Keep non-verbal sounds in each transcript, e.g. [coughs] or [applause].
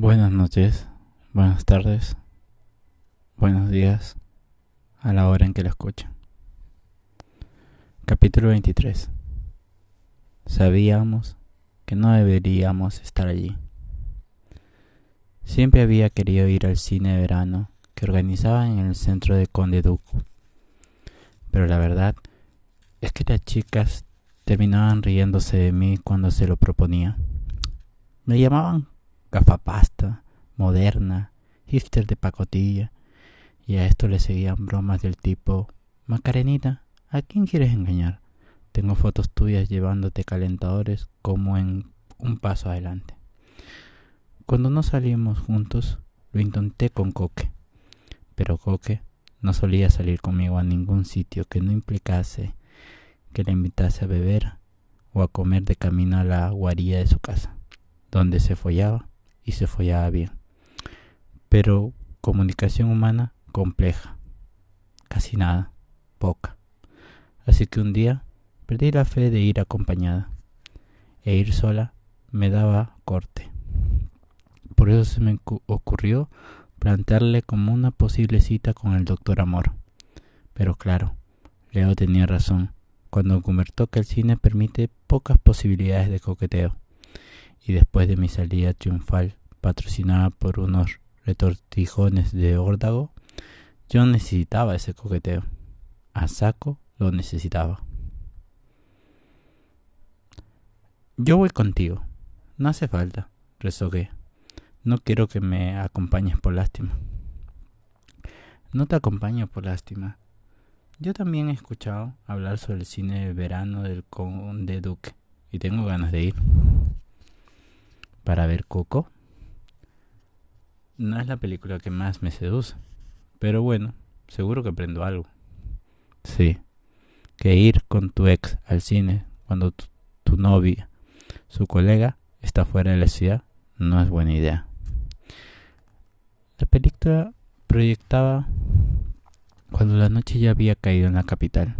Buenas noches, buenas tardes, buenos días, a la hora en que lo escuchen. Capítulo 23. Sabíamos que no deberíamos estar allí. Siempre había querido ir al cine de verano que organizaban en el centro de Conde Duc. Pero la verdad es que las chicas terminaban riéndose de mí cuando se lo proponía. Me llamaban gafapasta, moderna, hipster de pacotilla, y a esto le seguían bromas del tipo Macarenita, ¿a quién quieres engañar? Tengo fotos tuyas llevándote calentadores como en un paso adelante. Cuando no salíamos juntos, lo intenté con Coque, pero Coque no solía salir conmigo a ningún sitio que no implicase que le invitase a beber o a comer de camino a la guarida de su casa, donde se follaba y se follaba bien. Pero comunicación humana compleja. Casi nada, poca. Así que un día perdí la fe de ir acompañada. E ir sola me daba corte. Por eso se me ocurrió plantearle como una posible cita con el doctor Amor. Pero claro, Leo tenía razón cuando comentó que el cine permite pocas posibilidades de coqueteo. Y después de mi salida triunfal patrocinada por unos retortijones de órdago, yo necesitaba ese coqueteo. A saco lo necesitaba. Yo voy contigo. No hace falta, rezogué. No quiero que me acompañes por lástima. No te acompaño por lástima. Yo también he escuchado hablar sobre el cine de verano del Conde Duque y tengo ganas de ir. ¿Para ver Coco? No es la película que más me seduce, pero bueno, seguro que aprendo algo. Sí, que ir con tu ex al cine cuando tu, tu novia, su colega, está fuera de la ciudad, no es buena idea. La película proyectaba cuando la noche ya había caído en la capital,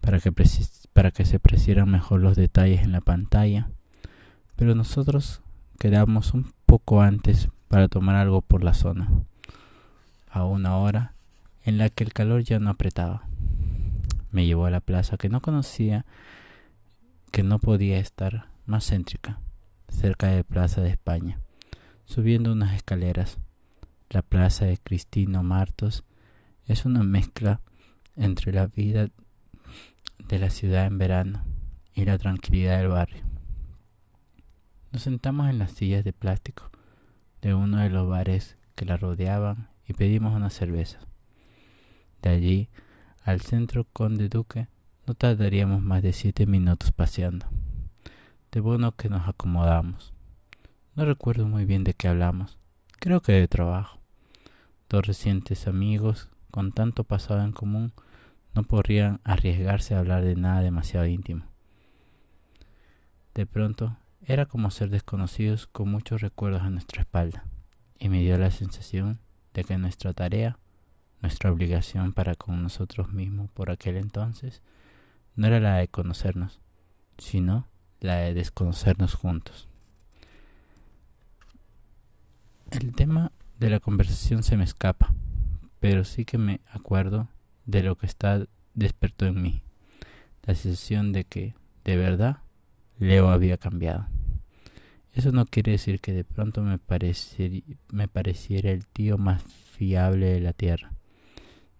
para que, para que se apreciaran mejor los detalles en la pantalla, pero nosotros quedamos un poco antes para tomar algo por la zona, a una hora en la que el calor ya no apretaba. Me llevó a la plaza que no conocía, que no podía estar más céntrica, cerca de Plaza de España, subiendo unas escaleras. La plaza de Cristino Martos es una mezcla entre la vida de la ciudad en verano y la tranquilidad del barrio. Nos sentamos en las sillas de plástico de uno de los bares que la rodeaban y pedimos una cerveza. De allí al centro Conde Duque no tardaríamos más de siete minutos paseando. De bueno que nos acomodamos. No recuerdo muy bien de qué hablamos. Creo que de trabajo. Dos recientes amigos con tanto pasado en común no podrían arriesgarse a hablar de nada demasiado íntimo. De pronto era como ser desconocidos con muchos recuerdos a nuestra espalda, y me dio la sensación de que nuestra tarea, nuestra obligación para con nosotros mismos por aquel entonces, no era la de conocernos, sino la de desconocernos juntos. El tema de la conversación se me escapa, pero sí que me acuerdo de lo que está despertó en mí, la sensación de que, de verdad, Leo había cambiado. Eso no quiere decir que de pronto me, me pareciera el tío más fiable de la tierra.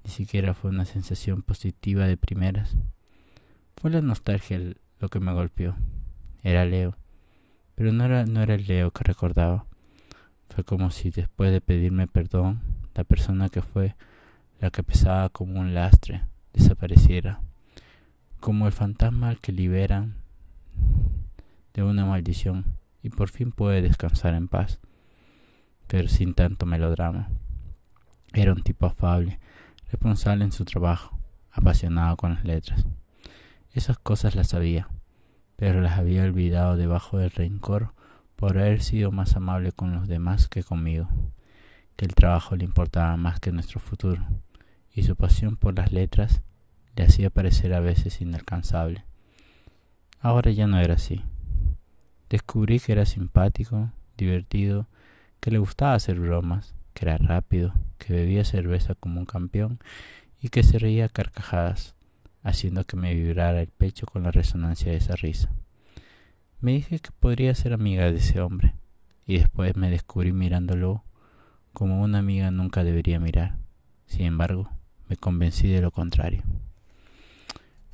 Ni siquiera fue una sensación positiva de primeras. Fue la nostalgia lo que me golpeó. Era Leo. Pero no era, no era el Leo que recordaba. Fue como si después de pedirme perdón, la persona que fue la que pesaba como un lastre desapareciera. Como el fantasma al que liberan de una maldición y por fin puede descansar en paz, pero sin tanto melodrama. Era un tipo afable, responsable en su trabajo, apasionado con las letras. Esas cosas las sabía, pero las había olvidado debajo del rencor por haber sido más amable con los demás que conmigo, que el trabajo le importaba más que nuestro futuro, y su pasión por las letras le hacía parecer a veces inalcanzable. Ahora ya no era así. Descubrí que era simpático, divertido que le gustaba hacer bromas, que era rápido, que bebía cerveza como un campeón y que se reía a carcajadas, haciendo que me vibrara el pecho con la resonancia de esa risa. Me dije que podría ser amiga de ese hombre, y después me descubrí mirándolo como una amiga nunca debería mirar. Sin embargo, me convencí de lo contrario.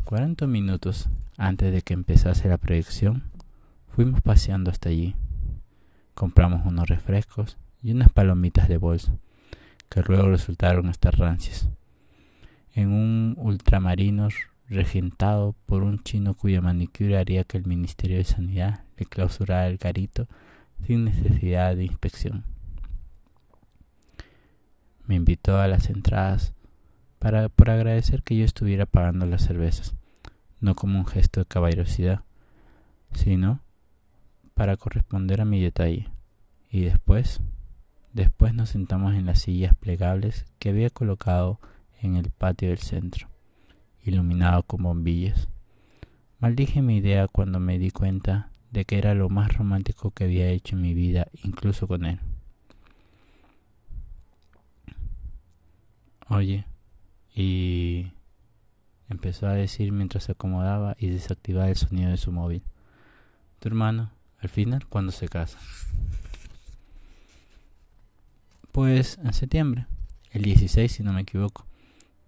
Cuarenta minutos antes de que empezase la proyección, fuimos paseando hasta allí. Compramos unos refrescos y unas palomitas de bolsa, que luego resultaron estar rancias. En un ultramarino regentado por un chino cuya manicura haría que el Ministerio de Sanidad le clausurara el garito sin necesidad de inspección. Me invitó a las entradas para, por agradecer que yo estuviera pagando las cervezas, no como un gesto de caballerosidad, sino para corresponder a mi detalle. Y después, después nos sentamos en las sillas plegables que había colocado en el patio del centro iluminado con bombillas. Maldije mi idea cuando me di cuenta de que era lo más romántico que había hecho en mi vida, incluso con él. Oye, y empezó a decir mientras se acomodaba y desactivaba el sonido de su móvil. Tu hermano, al final, ¿cuándo se casa? Pues en septiembre, el 16 si no me equivoco.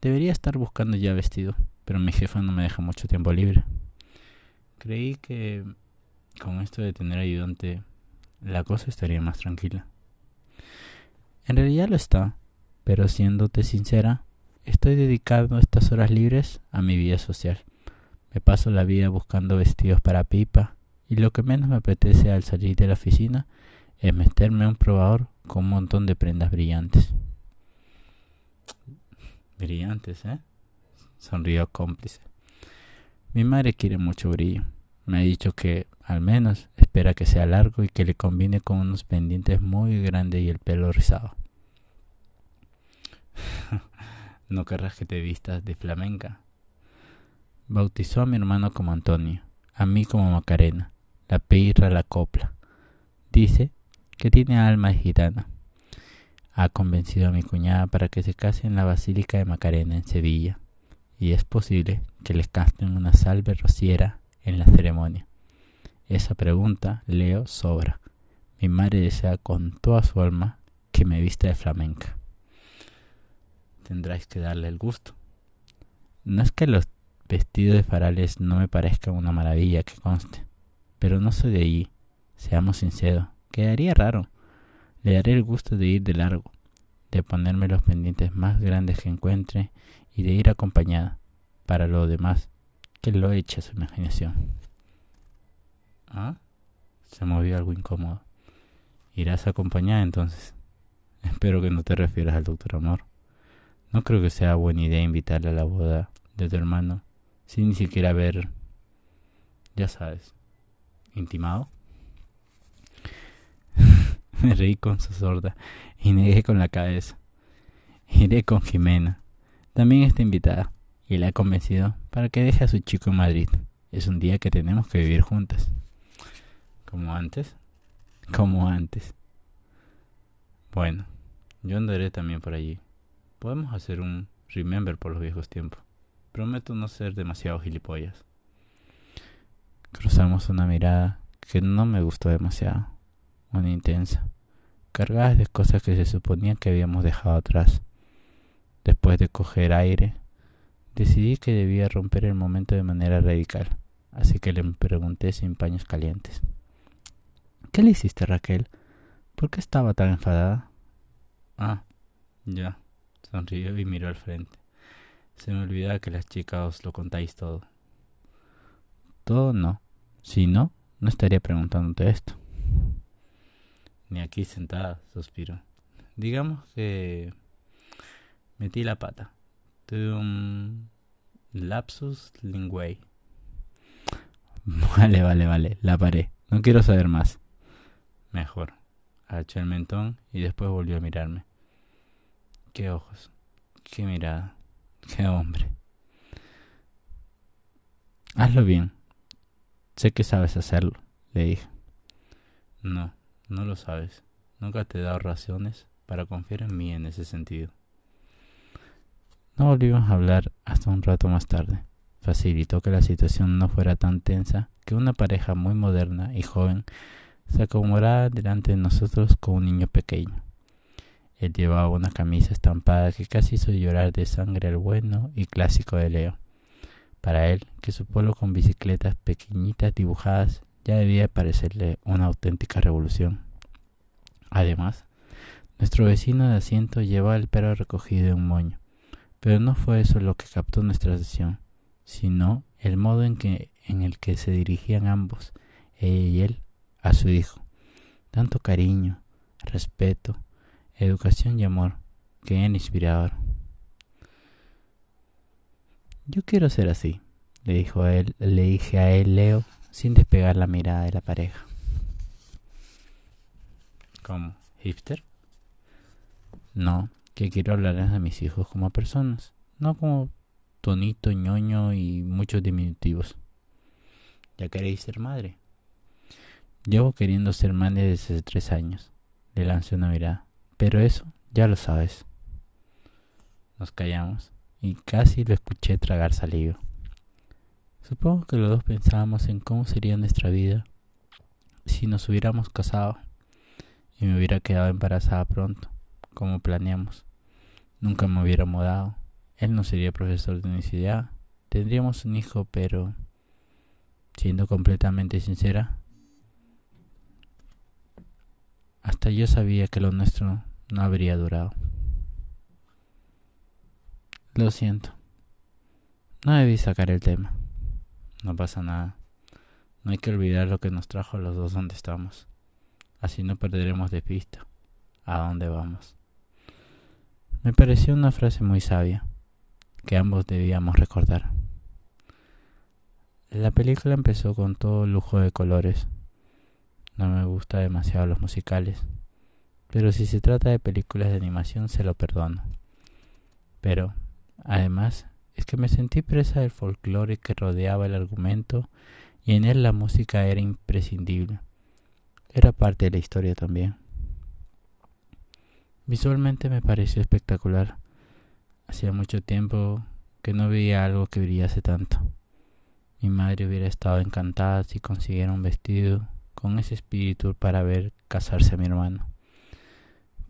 Debería estar buscando ya vestido, pero mi jefa no me deja mucho tiempo libre. Creí que con esto de tener ayudante la cosa estaría más tranquila. En realidad lo está, pero siéndote sincera, estoy dedicando estas horas libres a mi vida social. Me paso la vida buscando vestidos para pipa y lo que menos me apetece al salir de la oficina es meterme a un probador con un montón de prendas brillantes. Brillantes, ¿eh? Sonrió cómplice. Mi madre quiere mucho brillo. Me ha dicho que, al menos, espera que sea largo y que le combine con unos pendientes muy grandes y el pelo rizado. [laughs] no querrás que te vistas de flamenca. Bautizó a mi hermano como Antonio, a mí como Macarena, la peirra la copla. Dice que tiene alma gitana ha convencido a mi cuñada para que se case en la Basílica de Macarena en Sevilla, y es posible que les canten una salve rociera en la ceremonia. Esa pregunta, Leo, sobra. Mi madre desea con toda su alma que me vista de flamenca. Tendráis que darle el gusto. No es que los vestidos de farales no me parezcan una maravilla que conste, pero no soy de allí, seamos sinceros, quedaría raro. Le daré el gusto de ir de largo, de ponerme los pendientes más grandes que encuentre y de ir acompañada. Para lo demás, que lo eche a su imaginación. ¿Ah? Se movió algo incómodo. ¿Irás acompañada entonces? [laughs] Espero que no te refieras al doctor Amor. No creo que sea buena idea invitarle a la boda de tu hermano sin ni siquiera haber, ya sabes, intimado. [laughs] Me reí con su sorda y negué con la cabeza. Iré con Jimena. También está invitada y la he convencido para que deje a su chico en Madrid. Es un día que tenemos que vivir juntas. ¿Como antes? Como antes. Bueno, yo andaré también por allí. Podemos hacer un remember por los viejos tiempos. Prometo no ser demasiado gilipollas. Cruzamos una mirada que no me gustó demasiado una intensa, cargadas de cosas que se suponía que habíamos dejado atrás. Después de coger aire, decidí que debía romper el momento de manera radical, así que le pregunté sin paños calientes. ¿Qué le hiciste, Raquel? ¿Por qué estaba tan enfadada? Ah, ya, sonrió y miró al frente. Se me olvidaba que las chicas os lo contáis todo. Todo no. Si no, no estaría preguntándote esto ni aquí sentada, suspiro. Digamos que metí la pata. Tuve un lapsus linguae. [laughs] Vale, vale, vale, la paré. No quiero saber más. Mejor. Agaché el mentón y después volvió a mirarme. Qué ojos, qué mirada, qué hombre. Hazlo bien. Sé que sabes hacerlo, le dije. No, no lo sabes. Nunca te he dado razones para confiar en mí en ese sentido. No volvimos a hablar hasta un rato más tarde. Facilitó que la situación no fuera tan tensa que una pareja muy moderna y joven se acomodara delante de nosotros con un niño pequeño. Él llevaba una camisa estampada que casi hizo llorar de sangre al bueno y clásico de Leo. Para él, que su polo con bicicletas pequeñitas dibujadas ya debía parecerle una auténtica revolución. Además, nuestro vecino de asiento llevaba el pelo recogido en un moño, pero no fue eso lo que captó nuestra atención, sino el modo en, que, en el que se dirigían ambos, ella y él, a su hijo. Tanto cariño, respeto, educación y amor, que era inspirador. Yo quiero ser así, le dijo a él, le dije a él Leo, sin despegar la mirada de la pareja. ¿Cómo? ¿Hipster? No, que quiero hablarles a mis hijos como personas, no como tonito, ñoño y muchos diminutivos. ¿Ya queréis ser madre? Llevo queriendo ser madre desde hace tres años. Le lancé una mirada. Pero eso ya lo sabes. Nos callamos y casi lo escuché tragar saliva. Supongo que los dos pensábamos en cómo sería nuestra vida si nos hubiéramos casado y me hubiera quedado embarazada pronto, como planeamos. Nunca me hubiera mudado. Él no sería profesor de universidad. Tendríamos un hijo, pero, siendo completamente sincera, hasta yo sabía que lo nuestro no habría durado. Lo siento. No debí sacar el tema. No pasa nada. No hay que olvidar lo que nos trajo a los dos donde estamos. Así no perderemos de pista a dónde vamos. Me pareció una frase muy sabia que ambos debíamos recordar. La película empezó con todo lujo de colores. No me gusta demasiado los musicales, pero si se trata de películas de animación se lo perdono. Pero Además, es que me sentí presa del folclore que rodeaba el argumento y en él la música era imprescindible. Era parte de la historia también. Visualmente me pareció espectacular. Hacía mucho tiempo que no veía algo que brillase tanto. Mi madre hubiera estado encantada si consiguiera un vestido con ese espíritu para ver casarse a mi hermano.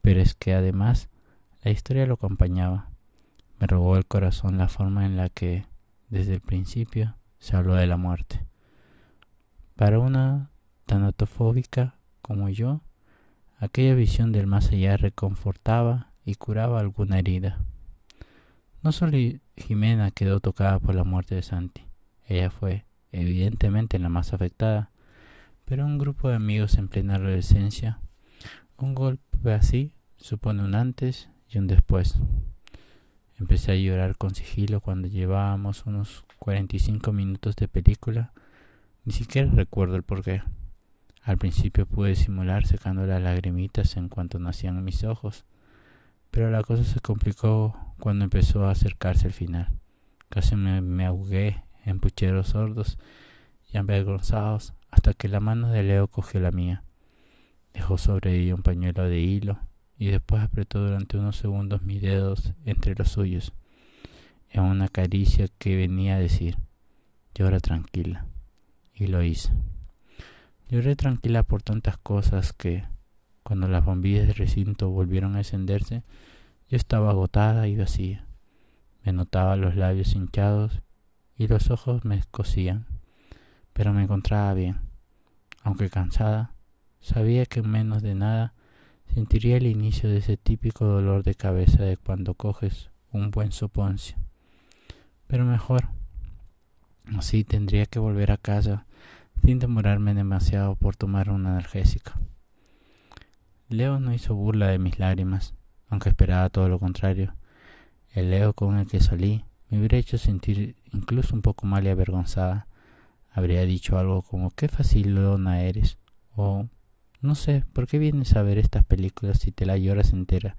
Pero es que además la historia lo acompañaba. Me robó el corazón la forma en la que, desde el principio, se habló de la muerte. Para una tanatofóbica como yo, aquella visión del más allá reconfortaba y curaba alguna herida. No solo Jimena quedó tocada por la muerte de Santi, ella fue, evidentemente, la más afectada, pero un grupo de amigos en plena adolescencia, un golpe así supone un antes y un después. Empecé a llorar con sigilo cuando llevábamos unos 45 minutos de película. Ni siquiera recuerdo el porqué. Al principio pude simular secando las lagrimitas en cuanto nacían mis ojos, pero la cosa se complicó cuando empezó a acercarse el final. Casi me, me ahogué en pucheros sordos y avergonzados hasta que la mano de Leo cogió la mía. Dejó sobre ella un pañuelo de hilo y después apretó durante unos segundos mis dedos entre los suyos, en una caricia que venía a decir, llora tranquila. Y lo hice. Lloré tranquila por tantas cosas que, cuando las bombillas del recinto volvieron a encenderse, yo estaba agotada y vacía. Me notaba los labios hinchados y los ojos me escocían, pero me encontraba bien. Aunque cansada, sabía que menos de nada Sentiría el inicio de ese típico dolor de cabeza de cuando coges un buen soponcio. Pero mejor. Así tendría que volver a casa sin demorarme demasiado por tomar una analgésica. Leo no hizo burla de mis lágrimas, aunque esperaba todo lo contrario. El Leo con el que salí me hubiera hecho sentir incluso un poco mal y avergonzada. Habría dicho algo como qué facilona eres o no sé, ¿por qué vienes a ver estas películas si te la lloras entera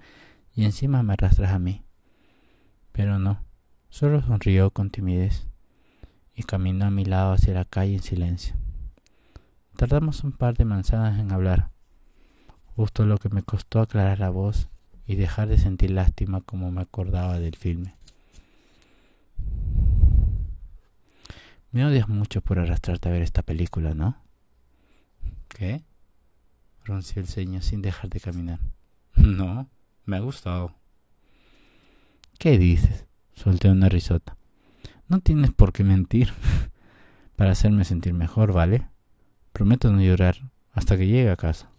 y encima me arrastras a mí? Pero no, solo sonrió con timidez y caminó a mi lado hacia la calle en silencio. Tardamos un par de manzanas en hablar. justo lo que me costó aclarar la voz y dejar de sentir lástima como me acordaba del filme. Me odias mucho por arrastrarte a ver esta película, ¿no? ¿Qué? Ronció el ceño sin dejar de caminar. [laughs] No, me ha gustado. ¿Qué dices? Solté una risota. No tienes por qué mentir [laughs] para hacerme sentir mejor, ¿vale? Prometo no llorar hasta que llegue a casa.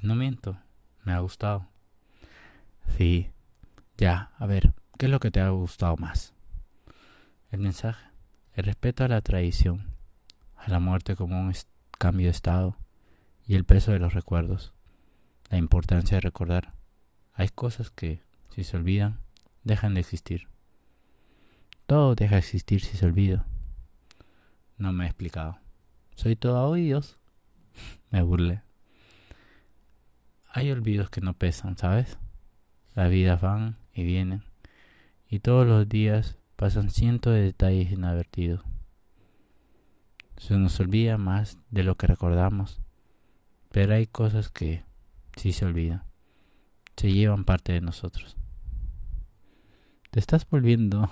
No miento, me ha gustado. Sí, ya, a ver, ¿qué es lo que te ha gustado más? El mensaje, el respeto a la tradición, a la muerte como un cambio de estado y el peso de los recuerdos, la importancia de recordar. Hay cosas que, si se olvidan, dejan de existir. Todo deja de existir si se olvida. No me he explicado. Soy todo oídos. [laughs] me burlé. Hay olvidos que no pesan, ¿sabes? Las vidas van y vienen. Y todos los días pasan cientos de detalles inadvertidos. Se nos olvida más de lo que recordamos, pero hay cosas que sí se olvidan, se llevan parte de nosotros. Te estás volviendo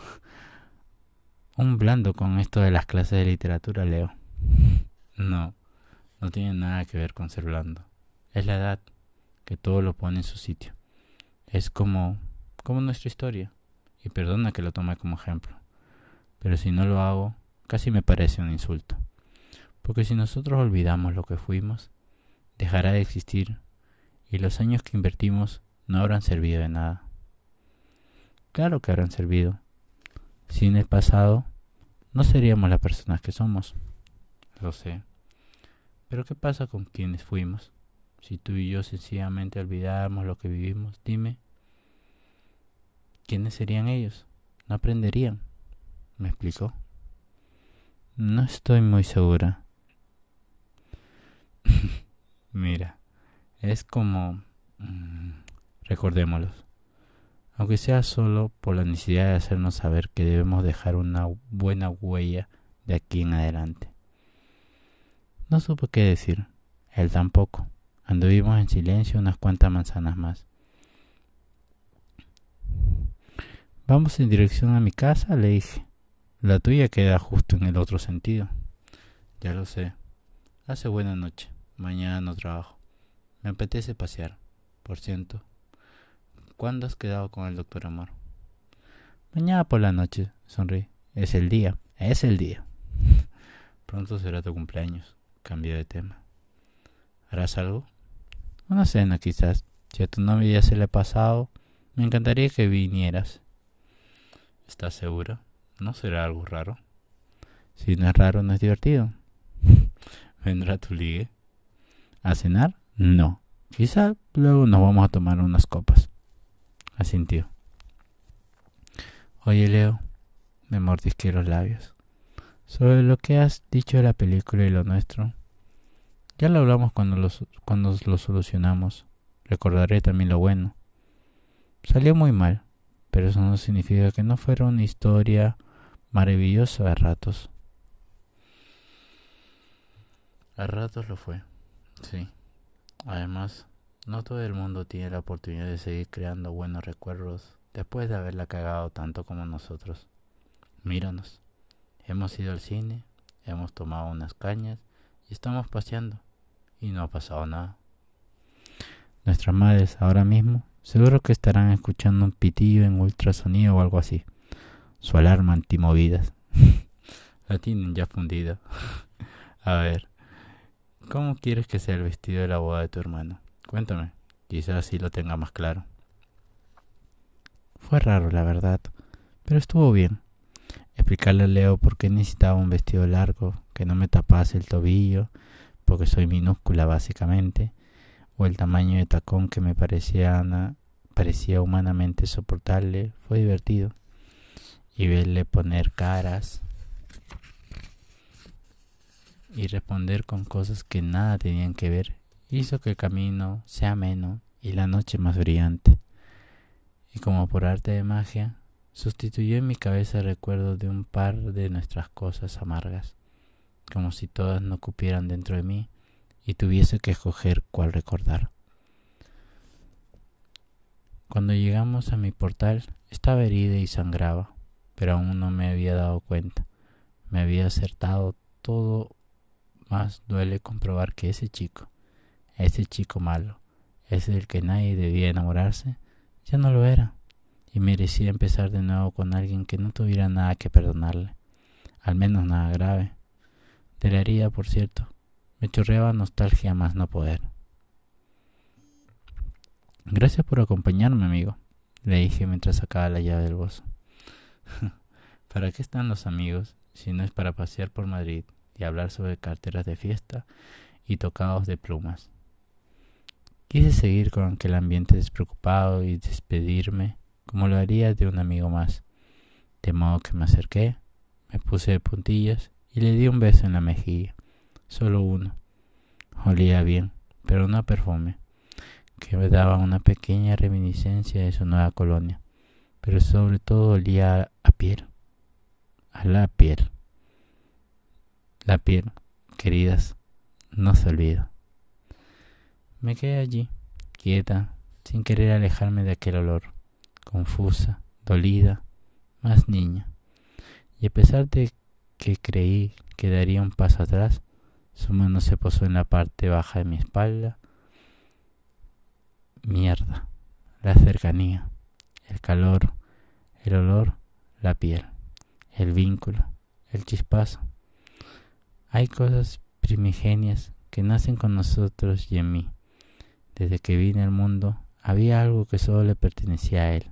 [laughs] un blando con esto de las clases de literatura, Leo. No, no tiene nada que ver con ser blando. Es la edad que todo lo pone en su sitio. Es como, como nuestra historia y perdona que lo tome como ejemplo, pero si no lo hago, casi me parece un insulto, porque si nosotros olvidamos lo que fuimos, dejará de existir y los años que invertimos no habrán servido de nada. Claro que habrán servido. Sin el pasado, no seríamos las personas que somos. Lo sé. Pero ¿qué pasa con quienes fuimos? Si tú y yo sencillamente olvidáramos lo que vivimos, dime, ¿quiénes serían ellos? No aprenderían. ¿Me explicó? No estoy muy segura. Mira, es como... Mm, recordémoslos. Aunque sea solo por la necesidad de hacernos saber que debemos dejar una buena huella de aquí en adelante. No supo qué decir. Él tampoco. Anduvimos en silencio unas cuantas manzanas más. Vamos en dirección a mi casa, le dije. La tuya queda justo en el otro sentido. Ya lo sé. Hace buena noche. Mañana no trabajo. Me apetece pasear. Por cierto. ¿Cuándo has quedado con el doctor Amor? Mañana por la noche, sonrí. Es el día. Es el día. [laughs] Pronto será tu cumpleaños. Cambio de tema. ¿Harás algo? Una cena quizás. Si a tu novia se le ha pasado, me encantaría que vinieras. ¿Estás segura? ¿No será algo raro? Si no es raro, no es divertido. [laughs] ¿Vendrá tu ligue? ¿A cenar? No. Quizá luego nos vamos a tomar unas copas. Asintió. Oye, Leo, me mordisqué los labios. Sobre lo que has dicho de la película y lo nuestro. Ya lo hablamos cuando, los, cuando lo solucionamos. Recordaré también lo bueno. Salió muy mal pero eso no significa que no fuera una historia maravillosa a ratos. A ratos lo fue, sí. Además, no todo el mundo tiene la oportunidad de seguir creando buenos recuerdos después de haberla cagado tanto como nosotros. Míranos, hemos ido al cine, hemos tomado unas cañas y estamos paseando y no ha pasado nada. Nuestras madres ahora mismo Seguro que estarán escuchando un pitillo en ultrasonido o algo así. Su alarma antimovidas. [laughs] La tienen ya fundida. [laughs] A ver, ¿cómo quieres que sea el vestido de la boda de tu hermano? Cuéntame, quizás así lo tenga más claro. Fue raro, la verdad, pero estuvo bien. Explicarle a Leo por qué necesitaba un vestido largo, que no me tapase el tobillo, porque soy minúscula básicamente, o el tamaño de tacón que me parecía, parecía humanamente soportable, fue divertido. Y verle poner caras y responder con cosas que nada tenían que ver hizo que el camino sea ameno y la noche más brillante. Y como por arte de magia, sustituyó en mi cabeza el recuerdo de un par de nuestras cosas amargas, como si todas no cupieran dentro de mí y tuviese que escoger cuál recordar. Cuando llegamos a mi portal, estaba herida y sangraba, pero aún no me había dado cuenta. Me había acertado todo, más duele comprobar que ese chico, ese chico malo, ese del que nadie debía enamorarse, ya no lo era, y merecía empezar de nuevo con alguien que no tuviera nada que perdonarle, al menos nada grave. De la herida, por cierto, me chorreaba nostalgia más no poder. Gracias por acompañarme, amigo, le dije mientras sacaba la llave del bolso. [laughs] ¿Para qué están los amigos si no es para pasear por Madrid y hablar sobre carteras de fiesta y tocados de plumas? Quise seguir con aquel ambiente despreocupado y despedirme como lo haría de un amigo más. De modo que me acerqué, me puse de puntillas y le di un beso en la mejilla. Solo uno. Olía bien, pero no a perfume que me daba una pequeña reminiscencia de su nueva colonia, pero sobre todo olía a piel, a la piel. La piel, queridas, no se olvida. Me quedé allí, quieta, sin querer alejarme de aquel olor, confusa, dolida, más niña. Y a pesar de que creí que daría un paso atrás, su mano se posó en la parte baja de mi espalda mierda, la cercanía, el calor, el olor, la piel, el vínculo, el chispazo. Hay cosas primigenias que nacen con nosotros y en mí. Desde que vine al mundo había algo que solo le pertenecía a él.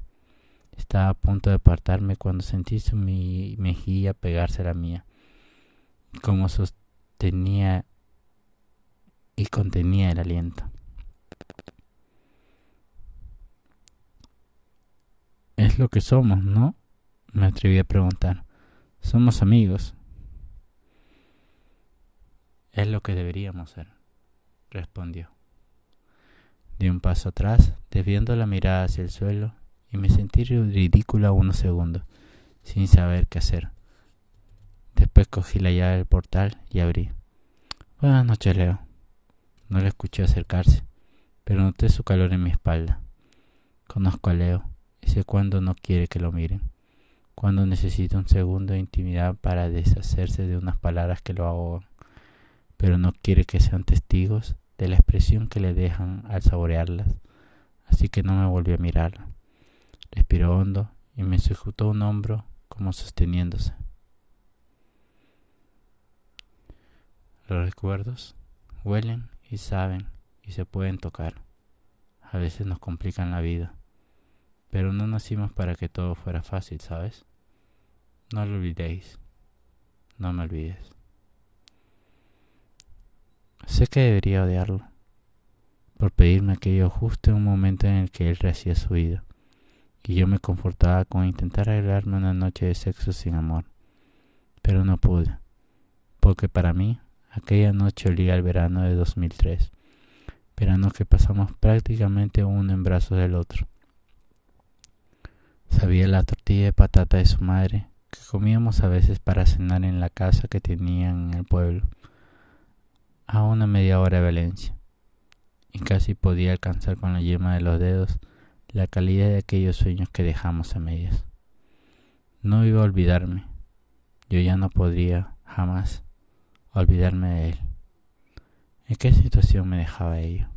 Estaba a punto de apartarme cuando sentí su mejilla pegarse a la mía, como sostenía y contenía el aliento. Es lo que somos, ¿no? Me atreví a preguntar. Somos amigos. Lo que deberíamos ser, respondió. Di un paso atrás, desviando la mirada hacia el suelo, y me sentí ridícula unos segundos, sin saber qué hacer. Después cogí la llave del portal y abrí. Buenas noches, Leo. No le escuché acercarse, pero noté su calor en mi espalda. Conozco a Leo y sé cuándo no quiere que lo miren, cuando necesita un segundo de intimidad para deshacerse de unas palabras que lo ahogan, pero no quiere que sean testigos de la expresión que le dejan al saborearlas, así que no me volvió a mirar. Respiró hondo y me sujetó un hombro como sosteniéndose. Los recuerdos huelen y saben y se pueden tocar. A veces nos complican la vida pero no nacimos para que todo fuera fácil, ¿sabes? No lo olvidéis. No me olvides. Sé que debería odiarlo por pedirme aquello justo en un momento en el que él rehacía su vida, y yo me confortaba con intentar arreglarme una noche de sexo sin amor. Pero no pude, porque para mí aquella noche olía al verano de 2003, verano que pasamos prácticamente uno en brazos del otro Sabía la tortilla de patata de su madre, que comíamos a veces para cenar en la casa que tenían en el pueblo, a una media hora de Valencia, y casi podía alcanzar con la yema de los dedos la calidad de aquellos sueños que dejamos a medias. No iba a olvidarme, yo ya no podría jamás olvidarme de él. ¿En qué situación me dejaba ello?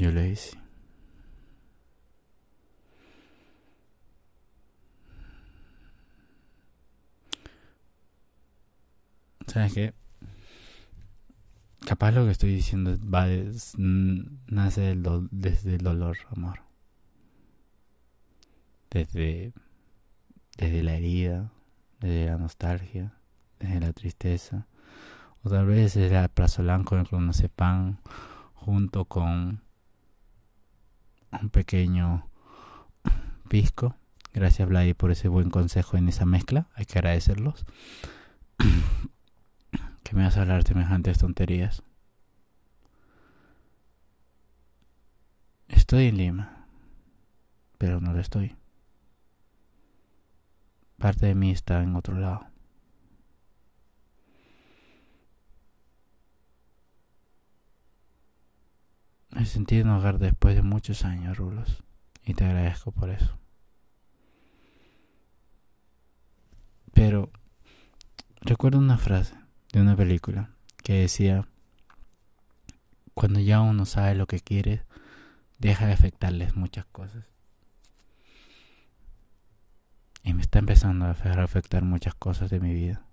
Yo le hice. ¿Sabes qué? Capaz lo que estoy diciendo va nace del desde el dolor, amor. Desde, desde la herida, desde la nostalgia, desde la tristeza. O tal vez desde el plazo blanco de pan junto con un pequeño pisco. Gracias Vladi por ese buen consejo en esa mezcla. Hay que agradecerlos. [coughs] que me vas a hablar semejantes tonterías. Estoy en Lima, pero no lo estoy. Parte de mí está en otro lado. Me sentí en hogar después de muchos años, Rulos, y te agradezco por eso. Pero recuerdo una frase de una película que decía, cuando ya uno sabe lo que quiere, deja de afectarles muchas cosas. Y me está empezando a afectar muchas cosas de mi vida.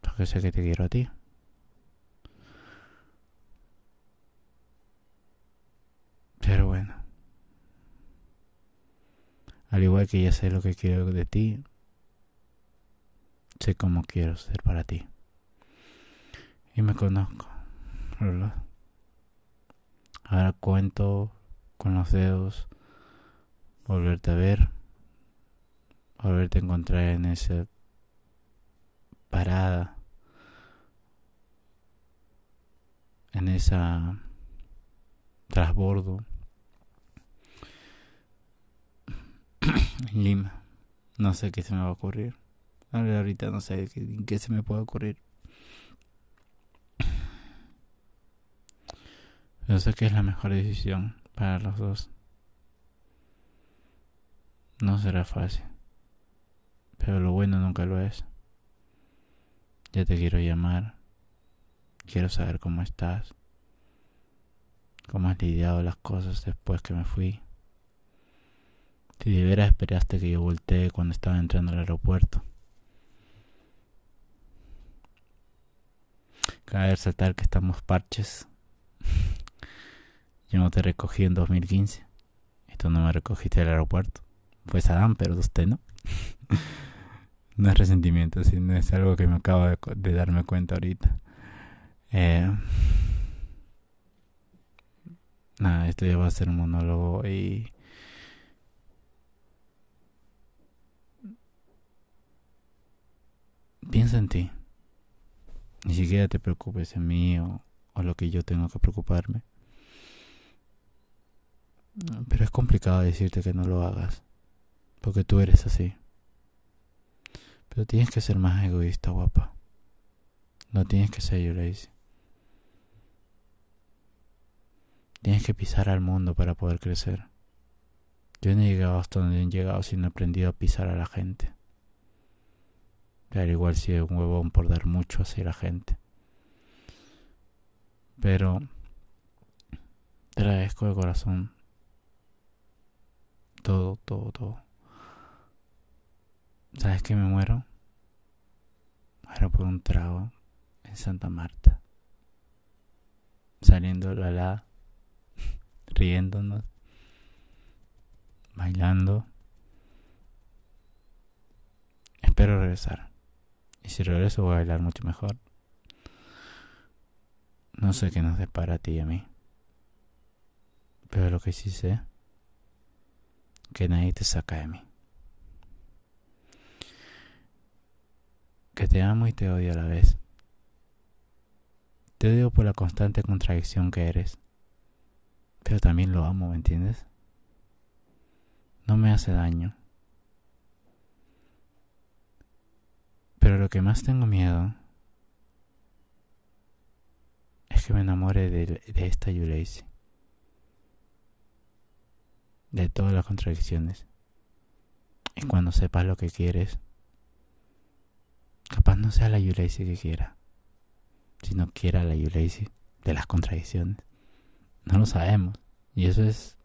Porque sé que te quiero a ti. Pero bueno. Al igual que ya sé lo que quiero de ti, sé cómo quiero ser para ti. Y me conozco, ¿verdad? Ahora cuento con los dedos volverte a ver, volverte a encontrar en esa parada, en esa trasbordo Lima. No sé qué se me va a ocurrir. Ahorita no sé qué, qué se me puede ocurrir. Pero sé que es la mejor decisión para los dos. No será fácil. Pero lo bueno nunca lo es. Ya te quiero llamar. Quiero saber cómo estás. Cómo has lidiado las cosas después que me fui. Si de veras esperaste que yo voltee cuando estaba entrando al aeropuerto. Cabe resaltar que estamos parches. [laughs] yo no te recogí en 2015. Y tú no me recogiste del aeropuerto. Pues Adán, pero usted no. [laughs] no es resentimiento, sino es algo que me acabo de, de darme cuenta ahorita. Eh, nada, esto ya va a ser un monólogo y piensa en ti. Ni siquiera te preocupes en mí o, lo que yo tengo que preocuparme. Pero es complicado decirte que no lo hagas. Porque tú eres así. Pero tienes que ser más egoísta, guapa. No tienes que ser yo, Lazy. Tienes que pisar al mundo para poder crecer. Yo no he llegado hasta donde he llegado sin aprendido a pisar a la gente. Pero igual si es un huevón por dar mucho hacia la gente. Pero te agradezco de corazón. Todo, todo, todo. ¿Sabes que me muero? Muero por un trago en Santa Marta. Saliendo la la, [laughs] riéndonos, bailando. Espero regresar. Y si regreso voy a bailar mucho mejor. No sé qué nos depara a ti y a mí. Pero lo que sí sé, que nadie te saca de mí. Que te amo y te odio a la vez. Te odio por la constante contradicción que eres. Pero también lo amo, ¿me entiendes? No me hace daño. Pero lo que más tengo miedo es que me enamore de, esta Yulacy. De todas las contradicciones. Y cuando sepas lo que quieres, capaz no sea la Yulacy que quiera, sino quiera la Yulacy de las contradicciones. No lo sabemos. Y eso es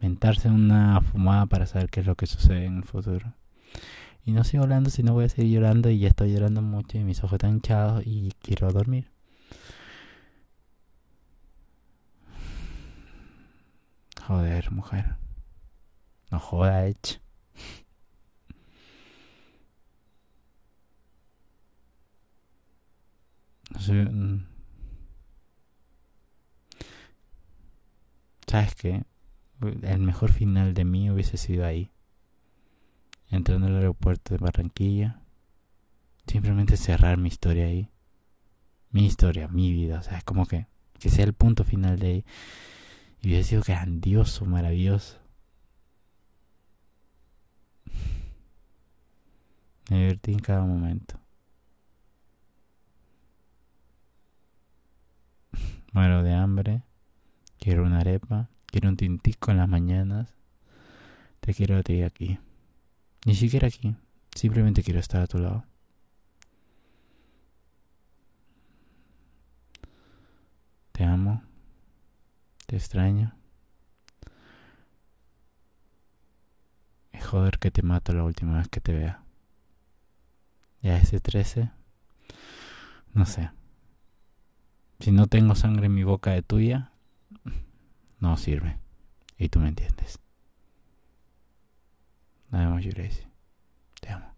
mentarse una fumada para saber qué es lo que sucede en el futuro. Y no sigo hablando si no voy a seguir llorando y ya estoy llorando mucho y mis ojos están hinchados y quiero dormir. Joder, mujer. No joda, hecho. Sé. Mm. ¿Sabes qué? El mejor final de mí hubiese sido ahí entrando al aeropuerto de Barranquilla, simplemente cerrar mi historia ahí. Mi historia, mi vida, o sea, es como que que sea el punto final de ahí. Y hubiera sido grandioso, maravilloso. Me divertí en cada momento. Muero de hambre. Quiero una arepa. Quiero un tintico en las mañanas. Te quiero a ti aquí. Ni siquiera aquí. Simplemente quiero estar a tu lado. Te amo. Te extraño. Y joder que te mato la última vez que te vea. Ya ese 13. No sé. Si no tengo sangre en mi boca de tuya, no sirve. Y tú me entiendes. Nada más, Yuresi. Te amo.